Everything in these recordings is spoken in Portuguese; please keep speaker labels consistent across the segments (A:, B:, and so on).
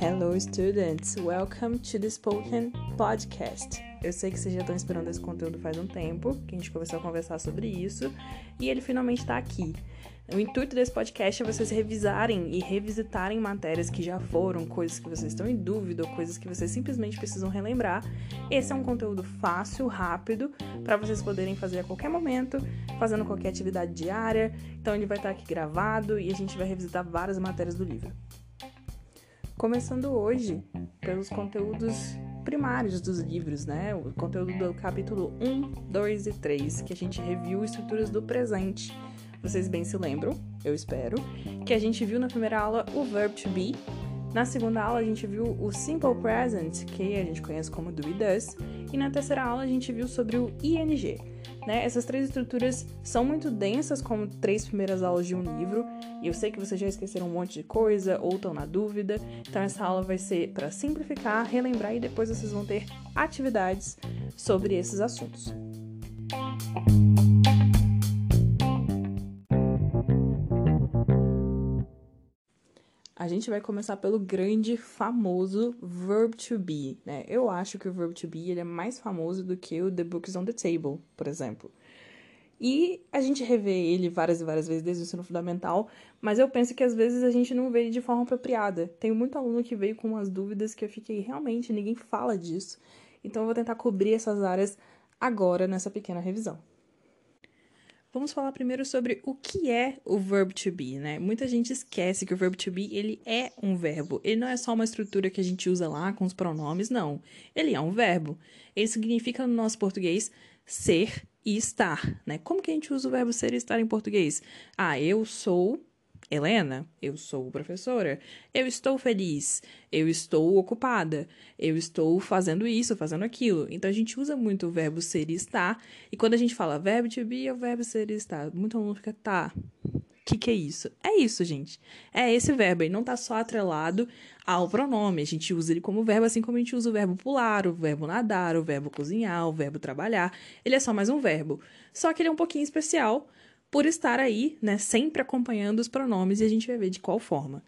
A: Hello, students! Welcome to the Spoken Podcast. Eu sei que vocês já estão esperando esse conteúdo faz um tempo, que a gente começou a conversar sobre isso, e ele finalmente está aqui. O intuito desse podcast é vocês revisarem e revisitarem matérias que já foram, coisas que vocês estão em dúvida, ou coisas que vocês simplesmente precisam relembrar. Esse é um conteúdo fácil, rápido, para vocês poderem fazer a qualquer momento, fazendo qualquer atividade diária. Então ele vai estar aqui gravado e a gente vai revisitar várias matérias do livro. Começando hoje pelos conteúdos primários dos livros, né? O conteúdo do capítulo 1, 2 e 3, que a gente reviu estruturas do presente vocês bem se lembram, eu espero, que a gente viu na primeira aula o verb to be. Na segunda aula a gente viu o simple present, que a gente conhece como do e does, e na terceira aula a gente viu sobre o ing. Né? Essas três estruturas são muito densas, como três primeiras aulas de um livro, e eu sei que vocês já esqueceram um monte de coisa ou estão na dúvida, então essa aula vai ser para simplificar, relembrar e depois vocês vão ter atividades sobre esses assuntos. Gente vai começar pelo grande, famoso verb to be, né? Eu acho que o verb to be ele é mais famoso do que o The Books on the Table, por exemplo. E a gente revê ele várias e várias vezes desde o ensino fundamental, mas eu penso que às vezes a gente não vê ele de forma apropriada. Tenho muito aluno que veio com umas dúvidas que eu fiquei, realmente, ninguém fala disso. Então eu vou tentar cobrir essas áreas agora nessa pequena revisão. Vamos falar primeiro sobre o que é o verb to be, né? Muita gente esquece que o verb to be, ele é um verbo. Ele não é só uma estrutura que a gente usa lá com os pronomes, não. Ele é um verbo. Ele significa no nosso português ser e estar, né? Como que a gente usa o verbo ser e estar em português? Ah, eu sou Helena, eu sou professora, eu estou feliz, eu estou ocupada, eu estou fazendo isso, fazendo aquilo. Então a gente usa muito o verbo ser e estar, e quando a gente fala verbo to be, é o verbo ser e estar. Muito aluno fica, tá, o que, que é isso? É isso, gente. É esse verbo, ele não tá só atrelado ao pronome. A gente usa ele como verbo, assim como a gente usa o verbo pular, o verbo nadar, o verbo cozinhar, o verbo trabalhar. Ele é só mais um verbo. Só que ele é um pouquinho especial, por estar aí, né, sempre acompanhando os pronomes e a gente vai ver de qual forma.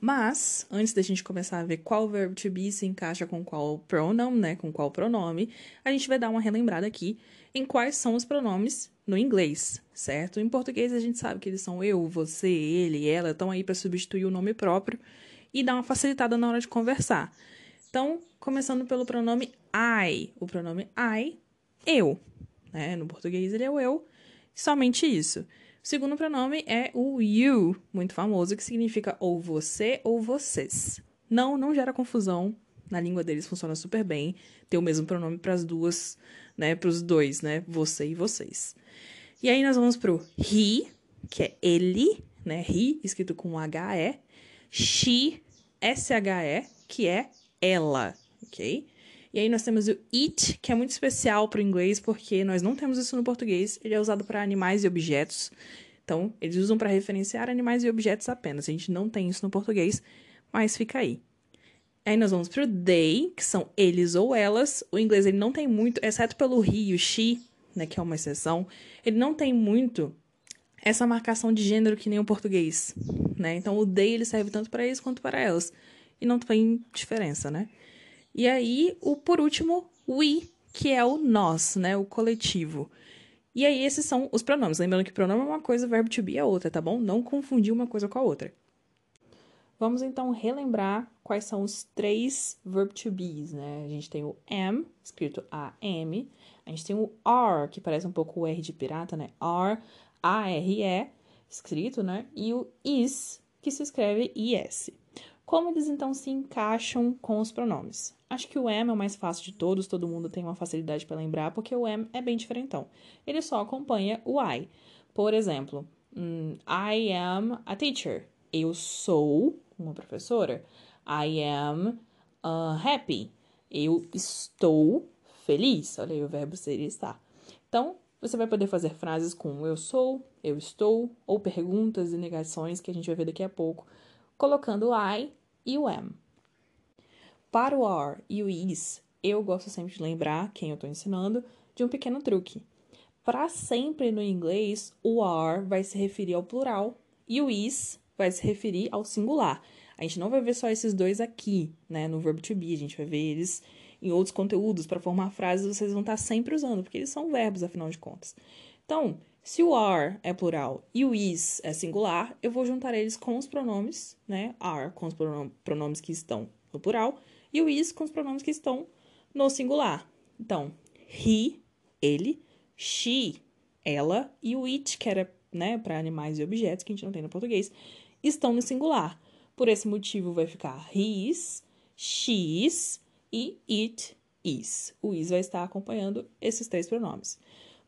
A: Mas, antes da gente começar a ver qual verbo to be se encaixa com qual pronoun, né, com qual pronome, a gente vai dar uma relembrada aqui em quais são os pronomes no inglês, certo? Em português a gente sabe que eles são eu, você, ele, ela, estão aí para substituir o nome próprio e dar uma facilitada na hora de conversar. Então, começando pelo pronome I, o pronome I, eu, né? No português ele é o eu, somente isso. O segundo pronome é o you, muito famoso, que significa ou você ou vocês. Não, não gera confusão. Na língua deles funciona super bem. Ter o mesmo pronome para as duas, né? Para os dois, né? Você e vocês. E aí nós vamos pro he, que é ele, né? He, escrito com H-E. She, S-H-E, que é ela, ok? E aí nós temos o it, que é muito especial para o inglês, porque nós não temos isso no português. Ele é usado para animais e objetos. Então, eles usam para referenciar animais e objetos apenas. A gente não tem isso no português, mas fica aí. Aí nós vamos para o they, que são eles ou elas. O inglês ele não tem muito, exceto pelo he e o she, né, que é uma exceção, ele não tem muito essa marcação de gênero que nem o português, né? Então o they ele serve tanto para eles quanto para elas. E não tem diferença, né? E aí, o por último, we, que é o nós, né? O coletivo. E aí, esses são os pronomes. Lembrando que pronome é uma coisa, verbo to be é outra, tá bom? Não confundir uma coisa com a outra. Vamos então relembrar quais são os três verb to be's, né? A gente tem o am, escrito A-M. A gente tem o are, que parece um pouco o R de pirata, né? Are, A-R-E, escrito, né? E o is, que se escreve I-S. Como eles então se encaixam com os pronomes? Acho que o am é o mais fácil de todos, todo mundo tem uma facilidade para lembrar, porque o am é bem diferentão. Ele só acompanha o I. Por exemplo, um, I am a teacher. Eu sou uma professora. I am uh, happy. Eu estou feliz. Olha aí o verbo ser estar. Então, você vai poder fazer frases com eu sou, eu estou, ou perguntas e negações que a gente vai ver daqui a pouco, colocando I e o am. Para o are e o is, eu gosto sempre de lembrar, quem eu estou ensinando, de um pequeno truque. Para sempre no inglês, o are vai se referir ao plural E o is vai se referir ao singular. A gente não vai ver só esses dois aqui, né, no verbo to be, a gente vai ver eles em outros conteúdos para formar frases, vocês vão estar sempre usando, porque eles são verbos afinal de contas. Então, se o are é plural e o is é singular, eu vou juntar eles com os pronomes, né? Are com os pronomes que estão no plural e o is com os pronomes que estão no singular. Então, he, ele, she, ela e o it, que era, né, para animais e objetos que a gente não tem no português, estão no singular. Por esse motivo, vai ficar his, she's e it is. O is vai estar acompanhando esses três pronomes.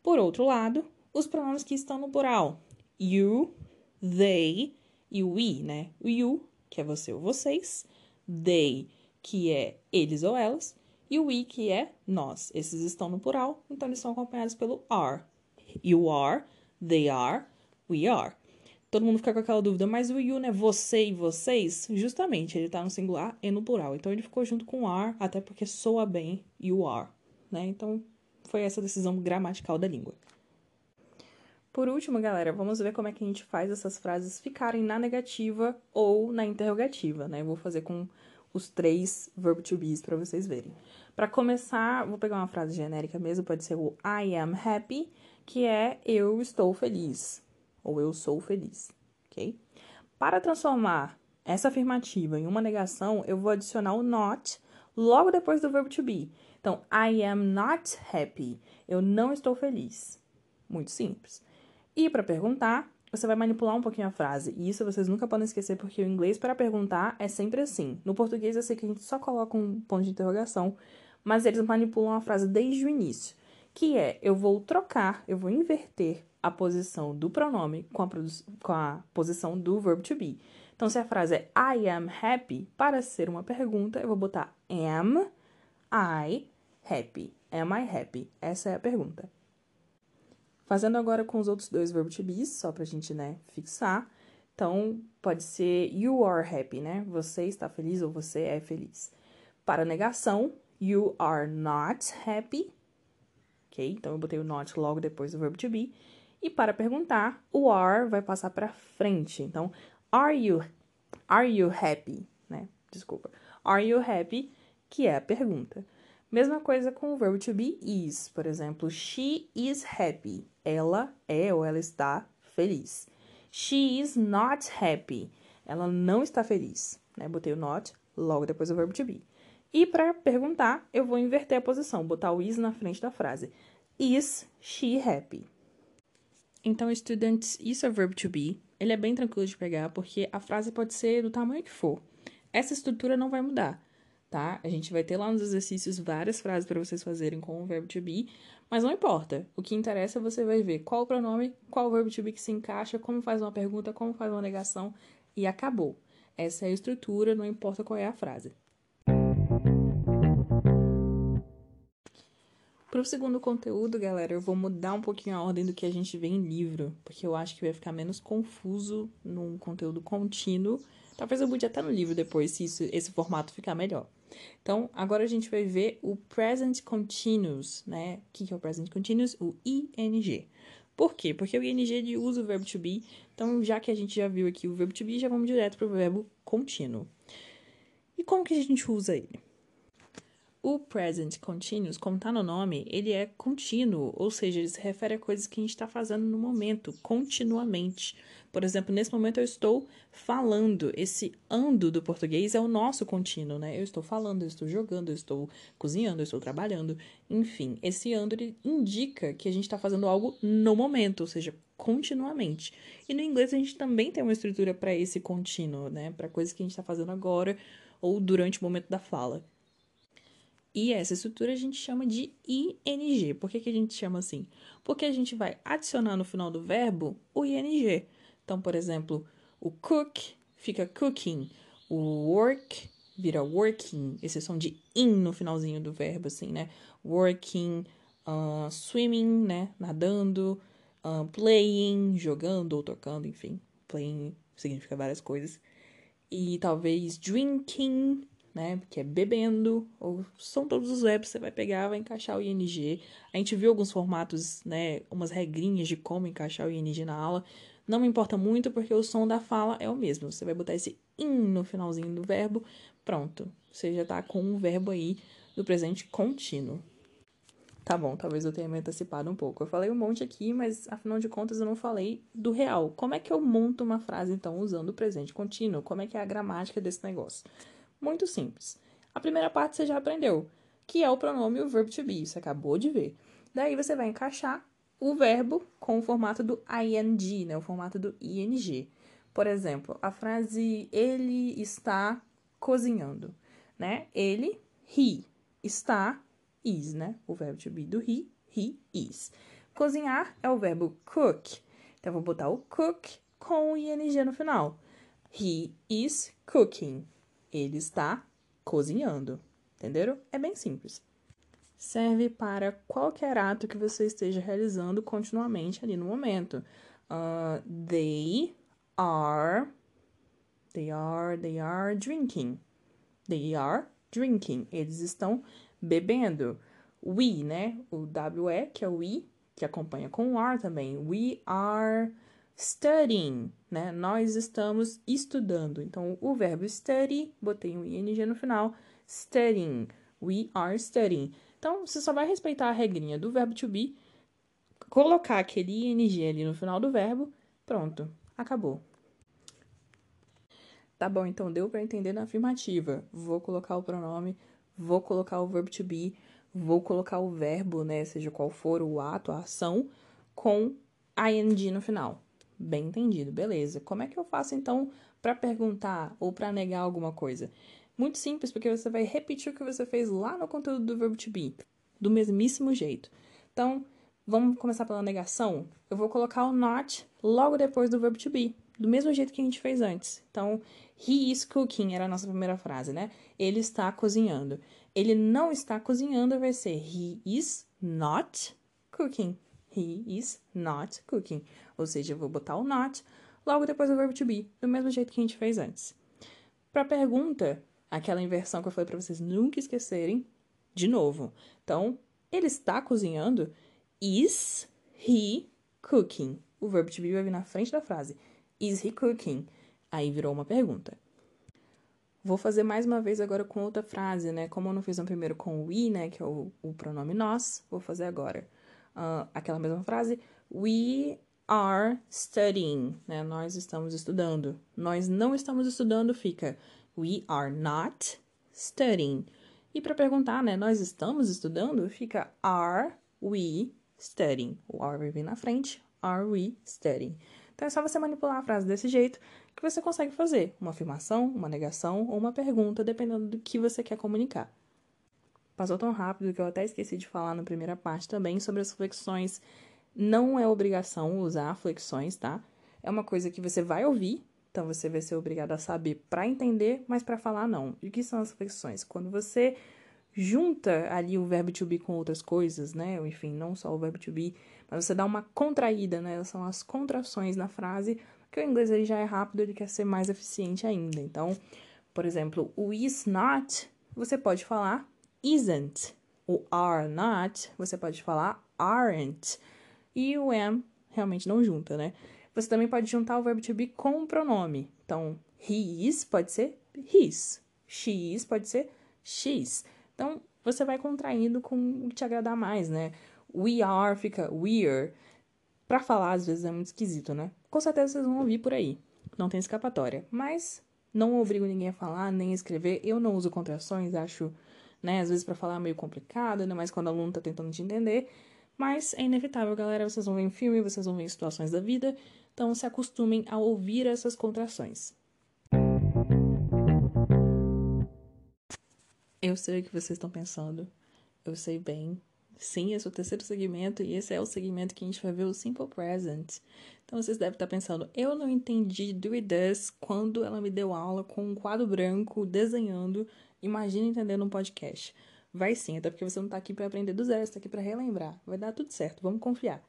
A: Por outro lado, os pronomes que estão no plural. You, they e we, né? You, que é você ou vocês. They, que é eles ou elas. E o we, que é nós. Esses estão no plural, então eles são acompanhados pelo are. You are, they are, we are todo mundo fica com aquela dúvida, mas o you, né? Você e vocês, justamente, ele tá no singular e no plural. Então ele ficou junto com are, até porque soa bem you are, né? Então foi essa decisão gramatical da língua. Por último, galera, vamos ver como é que a gente faz essas frases ficarem na negativa ou na interrogativa, né? Eu vou fazer com os três verb to be's para vocês verem. Para começar, vou pegar uma frase genérica mesmo, pode ser o I am happy, que é eu estou feliz ou eu sou feliz, ok? Para transformar essa afirmativa em uma negação, eu vou adicionar o not logo depois do verbo to be. Então, I am not happy. Eu não estou feliz. Muito simples. E para perguntar, você vai manipular um pouquinho a frase. E isso vocês nunca podem esquecer, porque o inglês para perguntar é sempre assim. No português eu sei que a gente só coloca um ponto de interrogação, mas eles manipulam a frase desde o início. Que é, eu vou trocar, eu vou inverter a posição do pronome com a, com a posição do verbo to be. Então, se a frase é I am happy, para ser uma pergunta, eu vou botar am I happy. Am I happy? Essa é a pergunta. Fazendo agora com os outros dois verbo to be, só pra gente, né, fixar. Então, pode ser you are happy, né? Você está feliz ou você é feliz. Para negação, you are not happy. Ok? Então, eu botei o not logo depois do verbo to be. E para perguntar, o are vai passar para frente. Então, are you are you happy, né? Desculpa. Are you happy, que é a pergunta. Mesma coisa com o verbo to be is, por exemplo, she is happy. Ela é ou ela está feliz. She is not happy. Ela não está feliz, né? Botei o not logo depois do verbo to be. E para perguntar, eu vou inverter a posição, botar o is na frente da frase. Is she happy? Então, students, isso é verbo to be. Ele é bem tranquilo de pegar, porque a frase pode ser do tamanho que for. Essa estrutura não vai mudar, tá? A gente vai ter lá nos exercícios várias frases para vocês fazerem com o verbo to be, mas não importa. O que interessa é você vai ver qual o pronome, qual o verbo to be que se encaixa, como faz uma pergunta, como faz uma negação e acabou. Essa é a estrutura, não importa qual é a frase. Para o segundo conteúdo, galera, eu vou mudar um pouquinho a ordem do que a gente vê em livro, porque eu acho que vai ficar menos confuso num conteúdo contínuo. Talvez eu mude até no livro depois, se isso, esse formato ficar melhor. Então, agora a gente vai ver o present continuous, né? O que é o present continuous? O ing. Por quê? Porque o ing ele usa o verbo to be. Então, já que a gente já viu aqui o verbo to be, já vamos direto para o verbo contínuo. E como que a gente usa ele? O present continuous, como está no nome, ele é contínuo, ou seja, ele se refere a coisas que a gente está fazendo no momento, continuamente. Por exemplo, nesse momento eu estou falando. Esse ando do português é o nosso contínuo, né? Eu estou falando, eu estou jogando, eu estou cozinhando, eu estou trabalhando. Enfim, esse ando ele indica que a gente está fazendo algo no momento, ou seja, continuamente. E no inglês a gente também tem uma estrutura para esse contínuo, né? Para coisas que a gente está fazendo agora ou durante o momento da fala. E essa estrutura a gente chama de ing. Por que, que a gente chama assim? Porque a gente vai adicionar no final do verbo o ing. Então, por exemplo, o cook fica cooking, o work vira working, esse som de in no finalzinho do verbo, assim, né? Working, uh, swimming, né? Nadando, uh, playing, jogando ou tocando, enfim. Playing significa várias coisas. E talvez drinking, né? Que é bebendo, ou são todos os verbos que você vai pegar, vai encaixar o ing. A gente viu alguns formatos, né? Umas regrinhas de como encaixar o ing na aula. Não me importa muito porque o som da fala é o mesmo. Você vai botar esse in no finalzinho do verbo, pronto. Você já tá com um verbo aí do presente contínuo. Tá bom, talvez eu tenha me antecipado um pouco. Eu falei um monte aqui, mas afinal de contas eu não falei do real. Como é que eu monto uma frase, então, usando o presente contínuo? Como é que é a gramática desse negócio? Muito simples. A primeira parte você já aprendeu, que é o pronome o verb to be. Você acabou de ver. Daí você vai encaixar o verbo com o formato do ing, né? O formato do ing. Por exemplo, a frase ele está cozinhando, né? Ele, he, está is, né? O verbo to be do he, he is. Cozinhar é o verbo cook. Então, eu vou botar o cook com o ing no final. He is cooking. Ele está cozinhando. Entenderam? É bem simples. Serve para qualquer ato que você esteja realizando continuamente ali no momento. Uh, they are. They are. They are drinking. They are drinking. Eles estão bebendo. We, né? O WE, que é o we, que acompanha com o are também. We are studying, né? Nós estamos estudando. Então, o verbo study, botei um ing no final. Studying. We are studying. Então, você só vai respeitar a regrinha do verbo to be, colocar aquele ing ali no final do verbo, pronto, acabou. Tá bom, então deu para entender na afirmativa. Vou colocar o pronome vou colocar o verbo to be, vou colocar o verbo, né, seja qual for o ato, a ação, com ing no final. Bem entendido, beleza. Como é que eu faço então para perguntar ou para negar alguma coisa? Muito simples, porque você vai repetir o que você fez lá no conteúdo do verbo to be, do mesmíssimo jeito. Então, vamos começar pela negação. Eu vou colocar o not logo depois do verbo to be, do mesmo jeito que a gente fez antes. Então, He is cooking era a nossa primeira frase, né? Ele está cozinhando. Ele não está cozinhando vai ser he is not cooking. He is not cooking. Ou seja, eu vou botar o not logo depois do verbo to be, do mesmo jeito que a gente fez antes. Para pergunta, aquela inversão que eu falei para vocês nunca esquecerem, de novo. Então, ele está cozinhando. Is he cooking? O verbo to be vai vir na frente da frase. Is he cooking? Aí virou uma pergunta. Vou fazer mais uma vez agora com outra frase, né? Como eu não fiz no primeiro com we, né? Que é o, o pronome nós, vou fazer agora. Uh, aquela mesma frase. We are studying, né? Nós estamos estudando. Nós não estamos estudando fica we are not studying. E para perguntar, né? Nós estamos estudando fica are we studying. O are vem na frente. Are we studying? Então é só você manipular a frase desse jeito que você consegue fazer uma afirmação, uma negação ou uma pergunta, dependendo do que você quer comunicar. Passou tão rápido que eu até esqueci de falar na primeira parte também sobre as flexões. Não é obrigação usar flexões, tá? É uma coisa que você vai ouvir, então você vai ser obrigado a saber para entender, mas para falar não. E o que são as flexões? Quando você junta ali o verbo to be com outras coisas, né? Enfim, não só o verbo to be, mas você dá uma contraída, né? São as contrações na frase porque o inglês ele já é rápido, ele quer ser mais eficiente ainda. Então, por exemplo, o is not, você pode falar isn't. O are not, você pode falar aren't. E o am realmente não junta, né? Você também pode juntar o verbo to be com o pronome. Então, he is pode ser his. She is pode ser she's. Então, você vai contraindo com o que te agradar mais, né? We are fica we're. Pra falar, às vezes, é muito esquisito, né? Com certeza vocês vão ouvir por aí. Não tem escapatória. Mas não obrigo ninguém a falar, nem a escrever. Eu não uso contrações, acho, né? Às vezes para falar é meio complicado, ainda mais quando o aluno tá tentando te entender. Mas é inevitável, galera. Vocês vão ver em filme, vocês vão ver em situações da vida. Então se acostumem a ouvir essas contrações. Eu sei o que vocês estão pensando. Eu sei bem. Sim, esse é o terceiro segmento e esse é o segmento que a gente vai ver o Simple Present. Então vocês devem estar pensando, eu não entendi do e does quando ela me deu aula com um quadro branco desenhando. Imagina entender num podcast. Vai sim, até porque você não está aqui para aprender do zero, você está aqui para relembrar. Vai dar tudo certo, vamos confiar.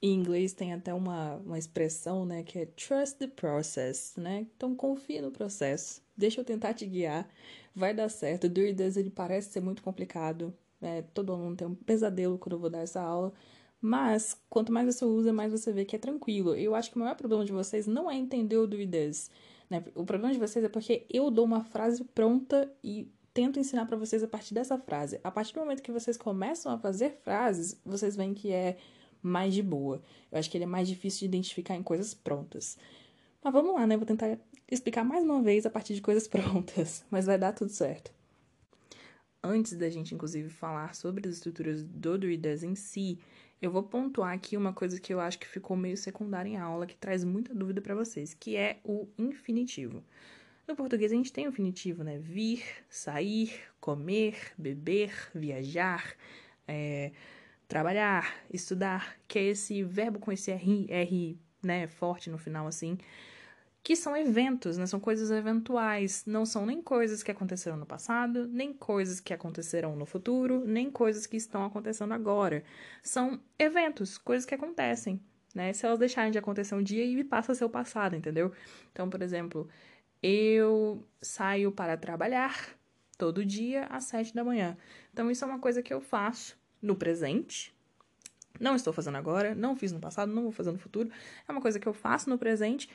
A: Em inglês tem até uma, uma expressão, né, que é trust the process, né? Então confia no processo. deixa eu tentar te guiar. Vai dar certo. Do It Does, ele parece ser muito complicado. É, todo mundo tem um pesadelo quando eu vou dar essa aula. Mas, quanto mais você usa, mais você vê que é tranquilo. Eu acho que o maior problema de vocês não é entender o do e does. Né? O problema de vocês é porque eu dou uma frase pronta e tento ensinar para vocês a partir dessa frase. A partir do momento que vocês começam a fazer frases, vocês veem que é mais de boa. Eu acho que ele é mais difícil de identificar em coisas prontas. Mas vamos lá, né? Vou tentar explicar mais uma vez a partir de coisas prontas, mas vai dar tudo certo. Antes da gente, inclusive, falar sobre as estruturas do Druidas em si, eu vou pontuar aqui uma coisa que eu acho que ficou meio secundária em aula, que traz muita dúvida para vocês, que é o infinitivo. No português a gente tem o infinitivo, né? Vir, sair, comer, beber, viajar, é, trabalhar, estudar, que é esse verbo com esse R, R né, forte no final, assim que são eventos, né? São coisas eventuais, não são nem coisas que aconteceram no passado, nem coisas que acontecerão no futuro, nem coisas que estão acontecendo agora. São eventos, coisas que acontecem, né? Se elas deixarem de acontecer um dia e passa a ser o passado, entendeu? Então, por exemplo, eu saio para trabalhar todo dia às sete da manhã. Então, isso é uma coisa que eu faço no presente, não estou fazendo agora, não fiz no passado, não vou fazer no futuro. É uma coisa que eu faço no presente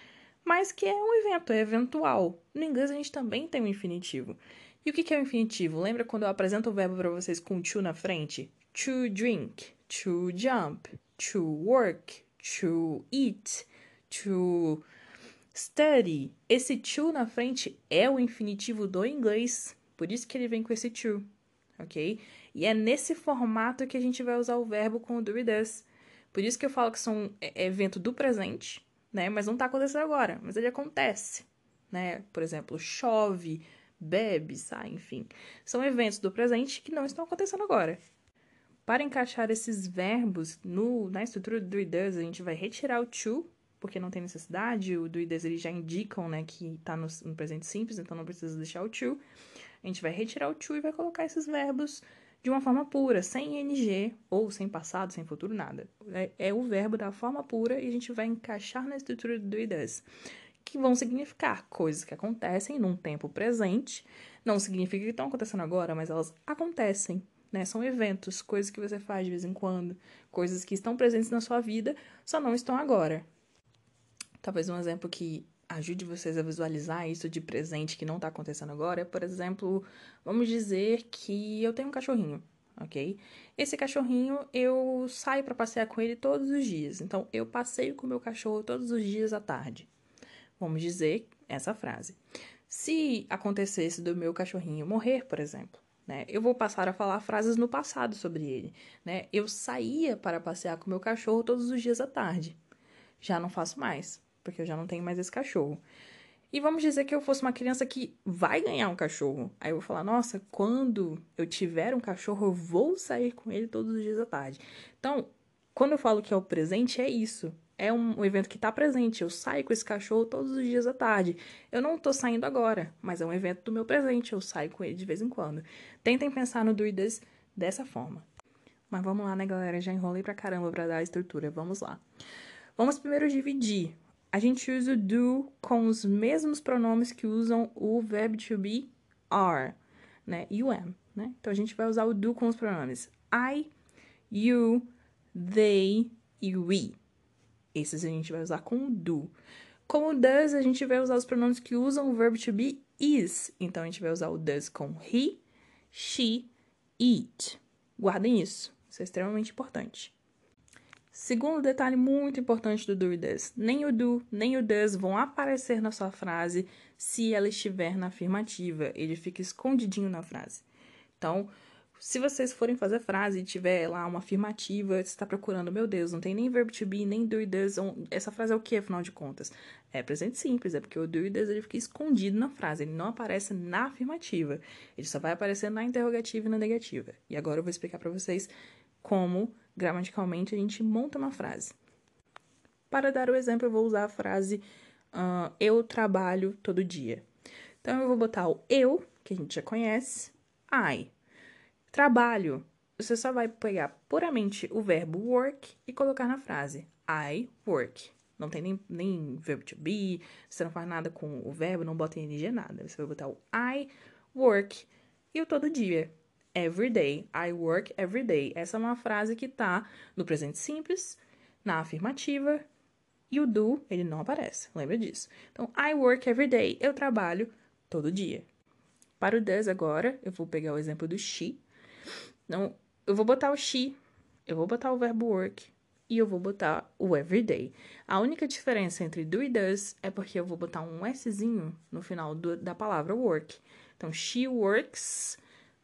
A: mas que é um evento, é eventual. No inglês a gente também tem um infinitivo. E o que é o infinitivo? Lembra quando eu apresento o verbo para vocês com to na frente? To drink, to jump, to work, to eat, to study. Esse to na frente é o infinitivo do inglês, por isso que ele vem com esse to, ok? E é nesse formato que a gente vai usar o verbo com o do e does. Por isso que eu falo que são é, evento do presente, né? Mas não está acontecendo agora, mas ele acontece, né? Por exemplo, chove, bebe, sai, enfim. São eventos do presente que não estão acontecendo agora. Para encaixar esses verbos no, na estrutura do it does, a gente vai retirar o to, porque não tem necessidade, o do it does já indicam, né, que está no, no presente simples, então não precisa deixar o to. A gente vai retirar o to e vai colocar esses verbos de uma forma pura, sem ing ou sem passado, sem futuro, nada. É, é, o verbo da forma pura e a gente vai encaixar na estrutura do it does, que vão significar coisas que acontecem num tempo presente. Não significa que estão acontecendo agora, mas elas acontecem. Né? São eventos, coisas que você faz de vez em quando, coisas que estão presentes na sua vida, só não estão agora. Talvez um exemplo que ajude vocês a visualizar isso de presente que não está acontecendo agora é, por exemplo, vamos dizer que eu tenho um cachorrinho, ok? Esse cachorrinho eu saio para passear com ele todos os dias. Então, eu passeio com o meu cachorro todos os dias à tarde. Vamos dizer essa frase. Se acontecesse do meu cachorrinho morrer, por exemplo, né, eu vou passar a falar frases no passado sobre ele. Né? Eu saía para passear com o meu cachorro todos os dias à tarde. Já não faço mais porque eu já não tenho mais esse cachorro. E vamos dizer que eu fosse uma criança que vai ganhar um cachorro. Aí eu vou falar, nossa, quando eu tiver um cachorro, eu vou sair com ele todos os dias à tarde. Então, quando eu falo que é o presente, é isso. É um evento que está presente. Eu saio com esse cachorro todos os dias à tarde. Eu não estou saindo agora, mas é um evento do meu presente. Eu saio com ele de vez em quando. Tentem pensar no Druidas dessa forma. Mas vamos lá, né, galera? Já enrolei pra caramba pra dar a estrutura. Vamos lá. Vamos primeiro dividir a gente usa o do com os mesmos pronomes que usam o verbo to be are, né? O am, né? Então a gente vai usar o do com os pronomes I, you, they e we. Esses a gente vai usar com o do. Como does, a gente vai usar os pronomes que usam o verbo to be is. Então a gente vai usar o does com he, she, it. Guardem isso. Isso é extremamente importante. Segundo detalhe muito importante do do e does: nem o do nem o does vão aparecer na sua frase se ela estiver na afirmativa. Ele fica escondidinho na frase. Então, se vocês forem fazer frase e tiver lá uma afirmativa, você está procurando, meu Deus, não tem nem verbo to be, nem do e does. Essa frase é o que, afinal de contas? É presente simples, é porque o do e does ele fica escondido na frase, ele não aparece na afirmativa. Ele só vai aparecer na interrogativa e na negativa. E agora eu vou explicar para vocês como gramaticalmente, a gente monta uma frase. Para dar o exemplo, eu vou usar a frase uh, eu trabalho todo dia. Então, eu vou botar o eu, que a gente já conhece, I. Trabalho. Você só vai pegar puramente o verbo work e colocar na frase I work. Não tem nem, nem verbo to be, você não faz nada com o verbo, não bota ing nada. Você vai botar o I work e o todo dia. Every day. I work every day. Essa é uma frase que tá no presente simples, na afirmativa, e o do, ele não aparece. Lembra disso? Então, I work every day. Eu trabalho todo dia. Para o does agora, eu vou pegar o exemplo do she. Então, eu vou botar o she, eu vou botar o verbo work e eu vou botar o everyday. A única diferença entre do e does é porque eu vou botar um Szinho no final do, da palavra work. Então, she works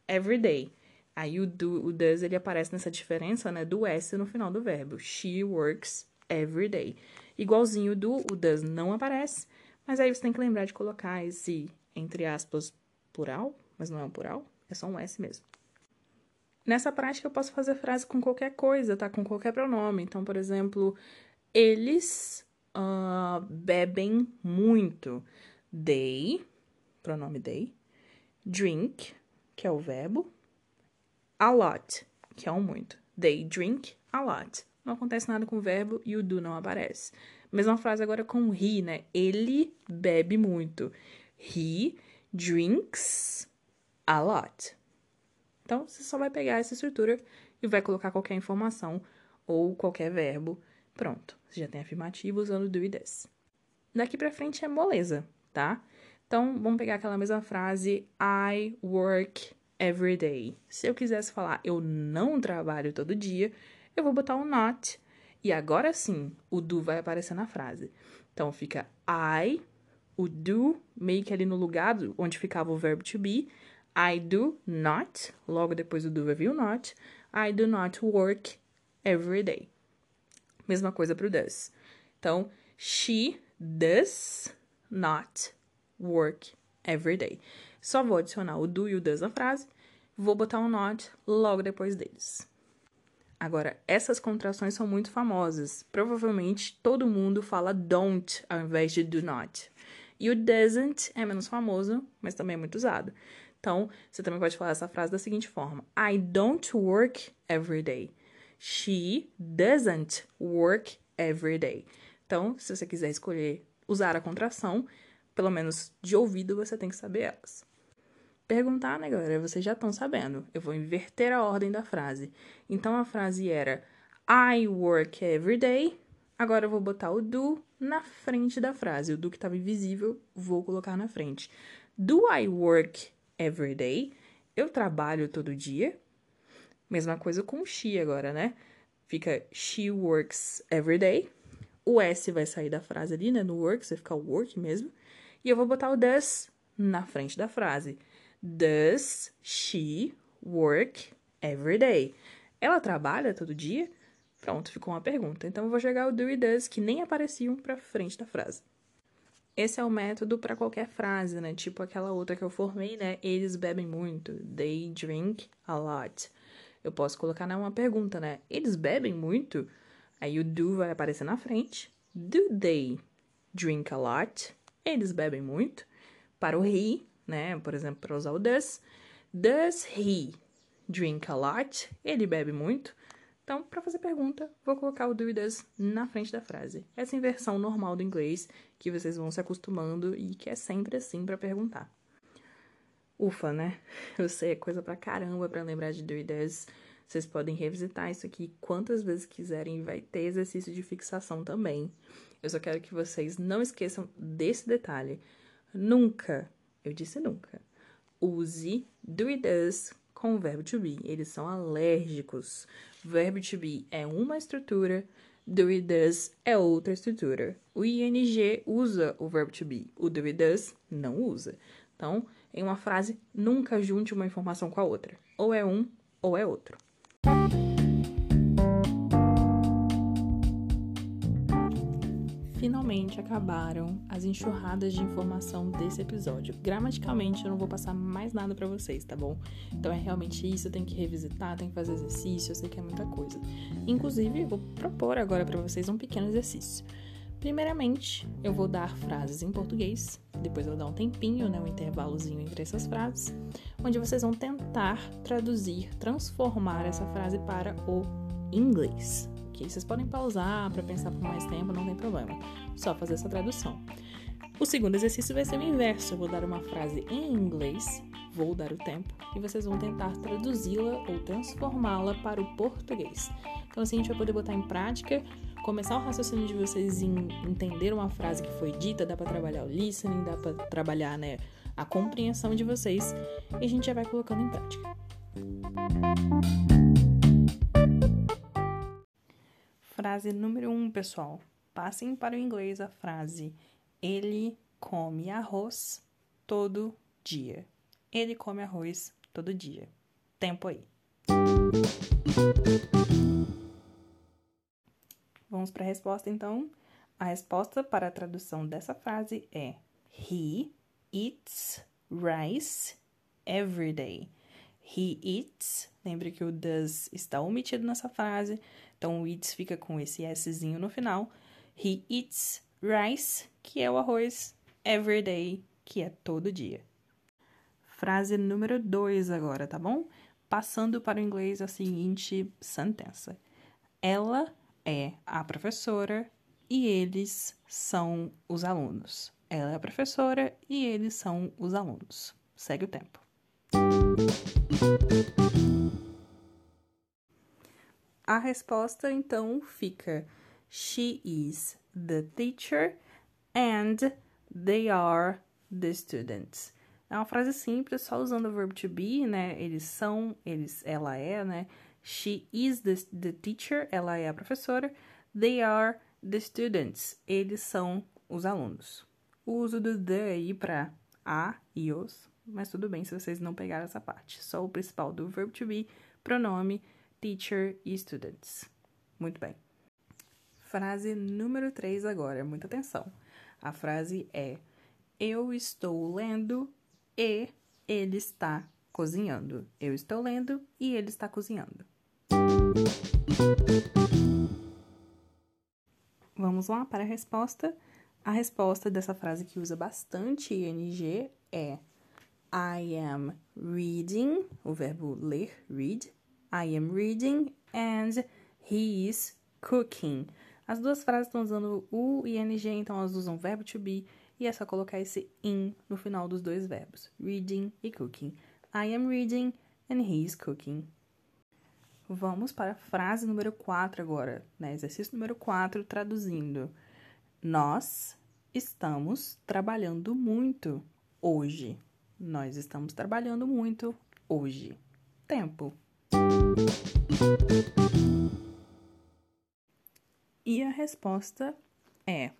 A: every day. Aí o do, o does, ele aparece nessa diferença, né, do S no final do verbo. She works every day. Igualzinho do, o does não aparece, mas aí você tem que lembrar de colocar esse, entre aspas, plural, mas não é um plural, é só um S mesmo. Nessa prática eu posso fazer frase com qualquer coisa, tá? Com qualquer pronome. Então, por exemplo, eles uh, bebem muito. They, pronome they, drink, que é o verbo, a lot, que é o muito. They drink a lot. Não acontece nada com o verbo e o do não aparece. Mesma frase agora com he, né? Ele bebe muito. He drinks a lot. Então, você só vai pegar essa estrutura e vai colocar qualquer informação ou qualquer verbo. Pronto. Você já tem afirmativo usando do e des. Daqui pra frente é moleza, tá? Então, vamos pegar aquela mesma frase I work every day. Se eu quisesse falar eu não trabalho todo dia, eu vou botar o um not. E agora sim, o do vai aparecer na frase. Então, fica I, o do, meio que ali no lugar onde ficava o verbo to be. I do not, logo depois do do vai vir o not. I do not work every day. Mesma coisa para o does. Então, she does not work every day. Só vou adicionar o do e o does na frase, vou botar um not logo depois deles. Agora, essas contrações são muito famosas. Provavelmente todo mundo fala don't ao invés de do not. E o doesn't é menos famoso, mas também é muito usado. Então, você também pode falar essa frase da seguinte forma: I don't work every day. She doesn't work every day. Então, se você quiser escolher usar a contração, pelo menos de ouvido você tem que saber elas. Perguntar, né, galera? Vocês já estão sabendo. Eu vou inverter a ordem da frase. Então a frase era I work every day. Agora eu vou botar o do na frente da frase. O do que estava invisível, vou colocar na frente. Do I work every day? Eu trabalho todo dia. Mesma coisa com she agora, né? Fica she works every day. O S vai sair da frase ali, né? No works, vai ficar work mesmo. E eu vou botar o does na frente da frase. Does she work every day? Ela trabalha todo dia? Pronto, ficou uma pergunta. Então eu vou jogar o do e does que nem apareciam para frente da frase. Esse é o método para qualquer frase, né? Tipo aquela outra que eu formei, né? Eles bebem muito. They drink a lot. Eu posso colocar uma pergunta, né? Eles bebem muito? Aí o do vai aparecer na frente. Do they drink a lot? Eles bebem muito. Para o he, né? Por exemplo, para usar o does. Does he drink a lot? Ele bebe muito. Então, para fazer pergunta, vou colocar o do e does na frente da frase. Essa inversão normal do inglês que vocês vão se acostumando e que é sempre assim para perguntar. Ufa, né? Eu sei, é coisa pra caramba para lembrar de do e does. Vocês podem revisitar isso aqui quantas vezes quiserem vai ter exercício de fixação também. Eu só quero que vocês não esqueçam desse detalhe. Nunca, eu disse nunca, use do e does com o verbo to be. Eles são alérgicos. Verbo to be é uma estrutura, do e does é outra estrutura. O ing usa o verbo to be, o do e does não usa. Então, em uma frase, nunca junte uma informação com a outra. Ou é um ou é outro. Finalmente acabaram as enxurradas de informação desse episódio. Gramaticalmente eu não vou passar mais nada para vocês, tá bom? Então é realmente isso, tem que revisitar, tem que fazer exercício, eu sei que é muita coisa. Inclusive, eu vou propor agora para vocês um pequeno exercício. Primeiramente, eu vou dar frases em português, depois eu vou dar um tempinho, né, um intervalozinho entre essas frases, onde vocês vão tentar traduzir, transformar essa frase para o inglês, ok? Vocês podem pausar para pensar por mais tempo, não tem problema. Só fazer essa tradução. O segundo exercício vai ser o inverso. Eu vou dar uma frase em inglês, vou dar o tempo, e vocês vão tentar traduzi-la ou transformá-la para o português. Então, assim, a gente vai poder botar em prática, começar o raciocínio de vocês em entender uma frase que foi dita, dá para trabalhar o listening, dá para trabalhar, né, a compreensão de vocês, e a gente já vai colocando em prática. Frase número 1, um, pessoal. Passem para o inglês a frase ele come arroz todo dia. Ele come arroz todo dia. Tempo aí. Vamos para a resposta então. A resposta para a tradução dessa frase é: He eats rice every day. He eats. Lembre que o does está omitido nessa frase, então o eats fica com esse Szinho no final. He eats rice, que é o arroz, every day, que é todo dia. Frase número 2 agora, tá bom? Passando para o inglês a seguinte sentença. Ela é a professora e eles são os alunos. Ela é a professora e eles são os alunos. Segue o tempo. A resposta então fica: She is the teacher and they are the students. É uma frase simples, só usando o verbo to be, né? Eles são, eles, ela é, né? She is the, the teacher, ela é a professora. They are the students, eles são os alunos. O uso do the aí para a e os, mas tudo bem se vocês não pegaram essa parte. Só o principal do verbo to be, pronome, teacher e students. Muito bem. Frase número 3 agora, muita atenção. A frase é: Eu estou lendo e ele está cozinhando. Eu estou lendo e ele está cozinhando. Vamos lá para a resposta. A resposta dessa frase que usa bastante ing é I am reading, o verbo ler, read. I am reading and he is cooking. As duas frases estão usando o ing, então elas usam o verbo to be e é só colocar esse in no final dos dois verbos, reading e cooking. I am reading and he is cooking. Vamos para a frase número 4 agora, né? Exercício número 4, traduzindo. Nós estamos trabalhando muito hoje. Nós estamos trabalhando muito hoje. Tempo. E a resposta é: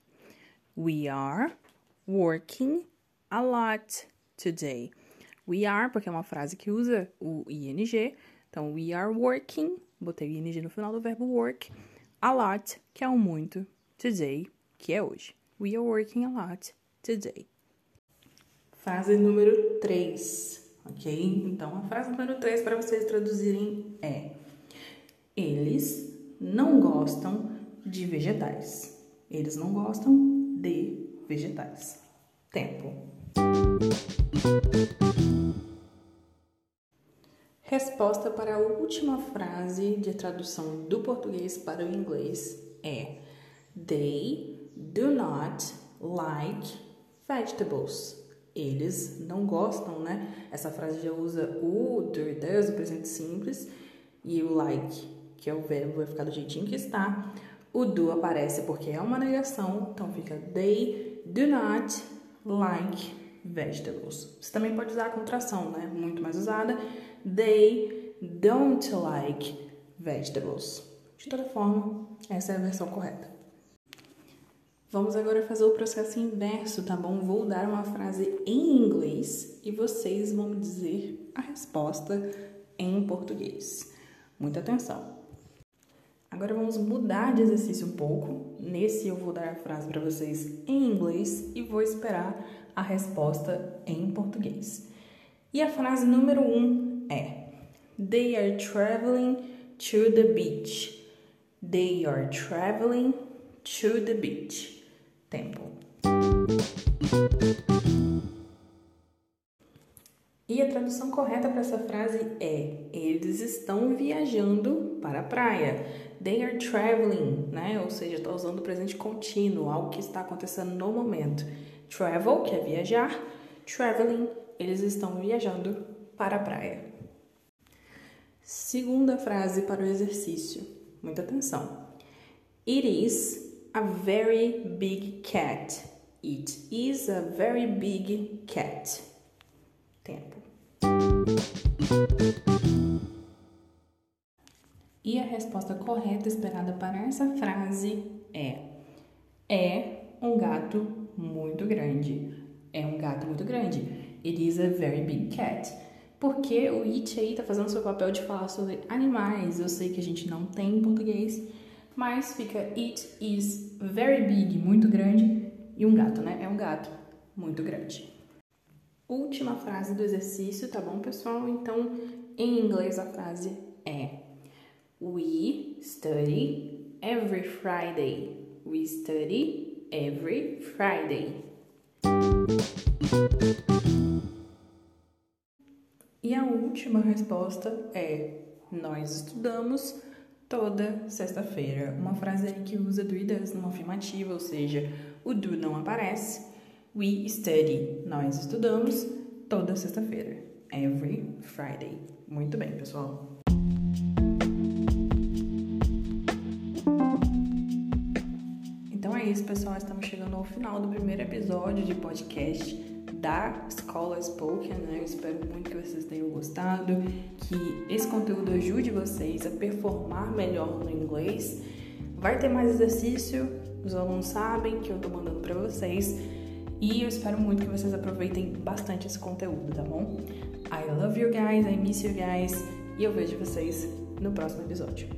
A: We are working a lot today. We are, porque é uma frase que usa o ing. Então, we are working, botei o ing no final do verbo work. A lot, que é o um muito. Today, que é hoje. We are working a lot today. Frase número 3, ok? Então, a frase número 3 para vocês traduzirem é: Eles não gostam de vegetais. Eles não gostam de vegetais. Tempo. Resposta para a última frase de tradução do português para o inglês é: They do not like vegetables. Eles não gostam, né? Essa frase já usa o do, does, o presente simples, e o like, que é o verbo, vai ficar do jeitinho que está. O do aparece porque é uma negação, então fica they do not like vegetables. Você também pode usar a contração, né? Muito mais usada. They don't like vegetables. De toda forma, essa é a versão correta. Vamos agora fazer o processo inverso, tá bom? Vou dar uma frase em inglês e vocês vão me dizer a resposta em português. Muita atenção. Agora vamos mudar de exercício um pouco. Nesse eu vou dar a frase para vocês em inglês e vou esperar a resposta em português. E a frase número um é: They are traveling to the beach. They are traveling to the beach. Tempo. E a tradução correta para essa frase é: Eles estão viajando para a praia. They are traveling, né? Ou seja, está usando o presente contínuo, algo que está acontecendo no momento. Travel, que é viajar. Traveling, eles estão viajando para a praia. Segunda frase para o exercício. Muita atenção. It is a very big cat. It is a very big cat. Tempo. E a resposta correta esperada para essa frase é: É um gato muito grande. É um gato muito grande. It is a very big cat. Porque o it aí tá fazendo seu papel de falar sobre animais. Eu sei que a gente não tem em português, mas fica it is very big, muito grande, e um gato, né? É um gato muito grande. Última frase do exercício, tá bom, pessoal? Então, em inglês a frase é We study every Friday. We study every Friday. E a última resposta é: Nós estudamos toda sexta-feira. Uma frase que usa do e does numa afirmativa, ou seja, o do não aparece. We study. Nós estudamos toda sexta-feira. Every Friday. Muito bem, pessoal. isso, pessoal. Estamos chegando ao final do primeiro episódio de podcast da Escola Spoken, né? Eu espero muito que vocês tenham gostado, que esse conteúdo ajude vocês a performar melhor no inglês. Vai ter mais exercício, os alunos sabem que eu tô mandando para vocês. E eu espero muito que vocês aproveitem bastante esse conteúdo, tá bom? I love you guys, I miss you guys. E eu vejo vocês no próximo episódio.